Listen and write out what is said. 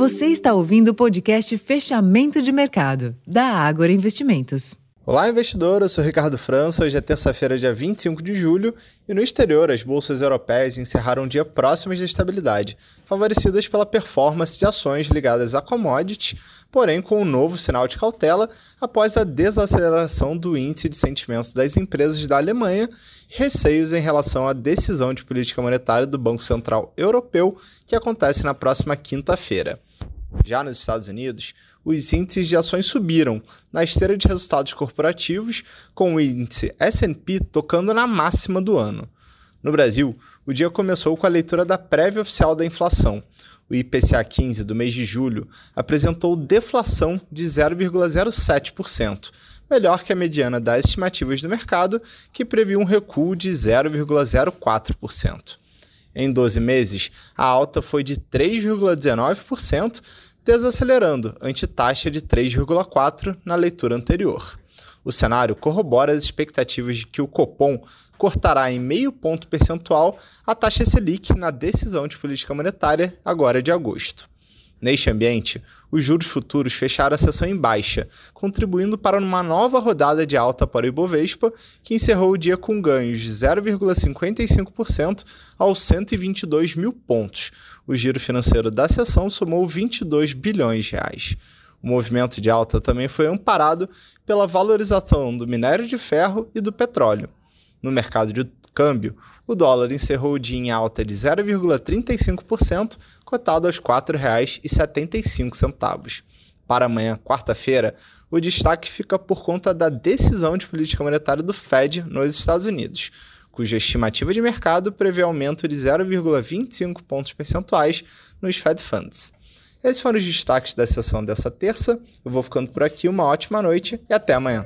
Você está ouvindo o podcast Fechamento de Mercado, da Ágora Investimentos. Olá, investidor. Eu sou Ricardo França. Hoje é terça-feira, dia 25 de julho, e no exterior as bolsas europeias encerraram o dia próximas da estabilidade, favorecidas pela performance de ações ligadas a commodities, porém com um novo sinal de cautela após a desaceleração do índice de sentimentos das empresas da Alemanha receios em relação à decisão de política monetária do Banco Central Europeu, que acontece na próxima quinta-feira. Já nos Estados Unidos, os índices de ações subiram na esteira de resultados corporativos, com o índice S&P tocando na máxima do ano. No Brasil, o dia começou com a leitura da prévia oficial da inflação. O IPCA 15 do mês de julho apresentou deflação de 0,07%, melhor que a mediana das estimativas do mercado, que previu um recuo de 0,04%. Em 12 meses, a alta foi de 3,19%, desacelerando ante taxa de 3,4% na leitura anterior. O cenário corrobora as expectativas de que o Copom cortará em meio ponto percentual a taxa Selic na decisão de política monetária agora de agosto. Neste ambiente, os juros futuros fecharam a sessão em baixa, contribuindo para uma nova rodada de alta para o Ibovespa, que encerrou o dia com ganhos de 0,55% aos 122 mil pontos. O giro financeiro da sessão somou 22 bilhões de reais. O movimento de alta também foi amparado pela valorização do minério de ferro e do petróleo. No mercado de câmbio, o dólar encerrou o dia em alta de 0,35%, cotado aos R$ 4,75. Para amanhã, quarta-feira, o destaque fica por conta da decisão de política monetária do Fed nos Estados Unidos, cuja estimativa de mercado prevê aumento de 0,25 pontos percentuais nos Fed Funds. Esses foram os destaques da sessão dessa terça. Eu vou ficando por aqui, uma ótima noite e até amanhã.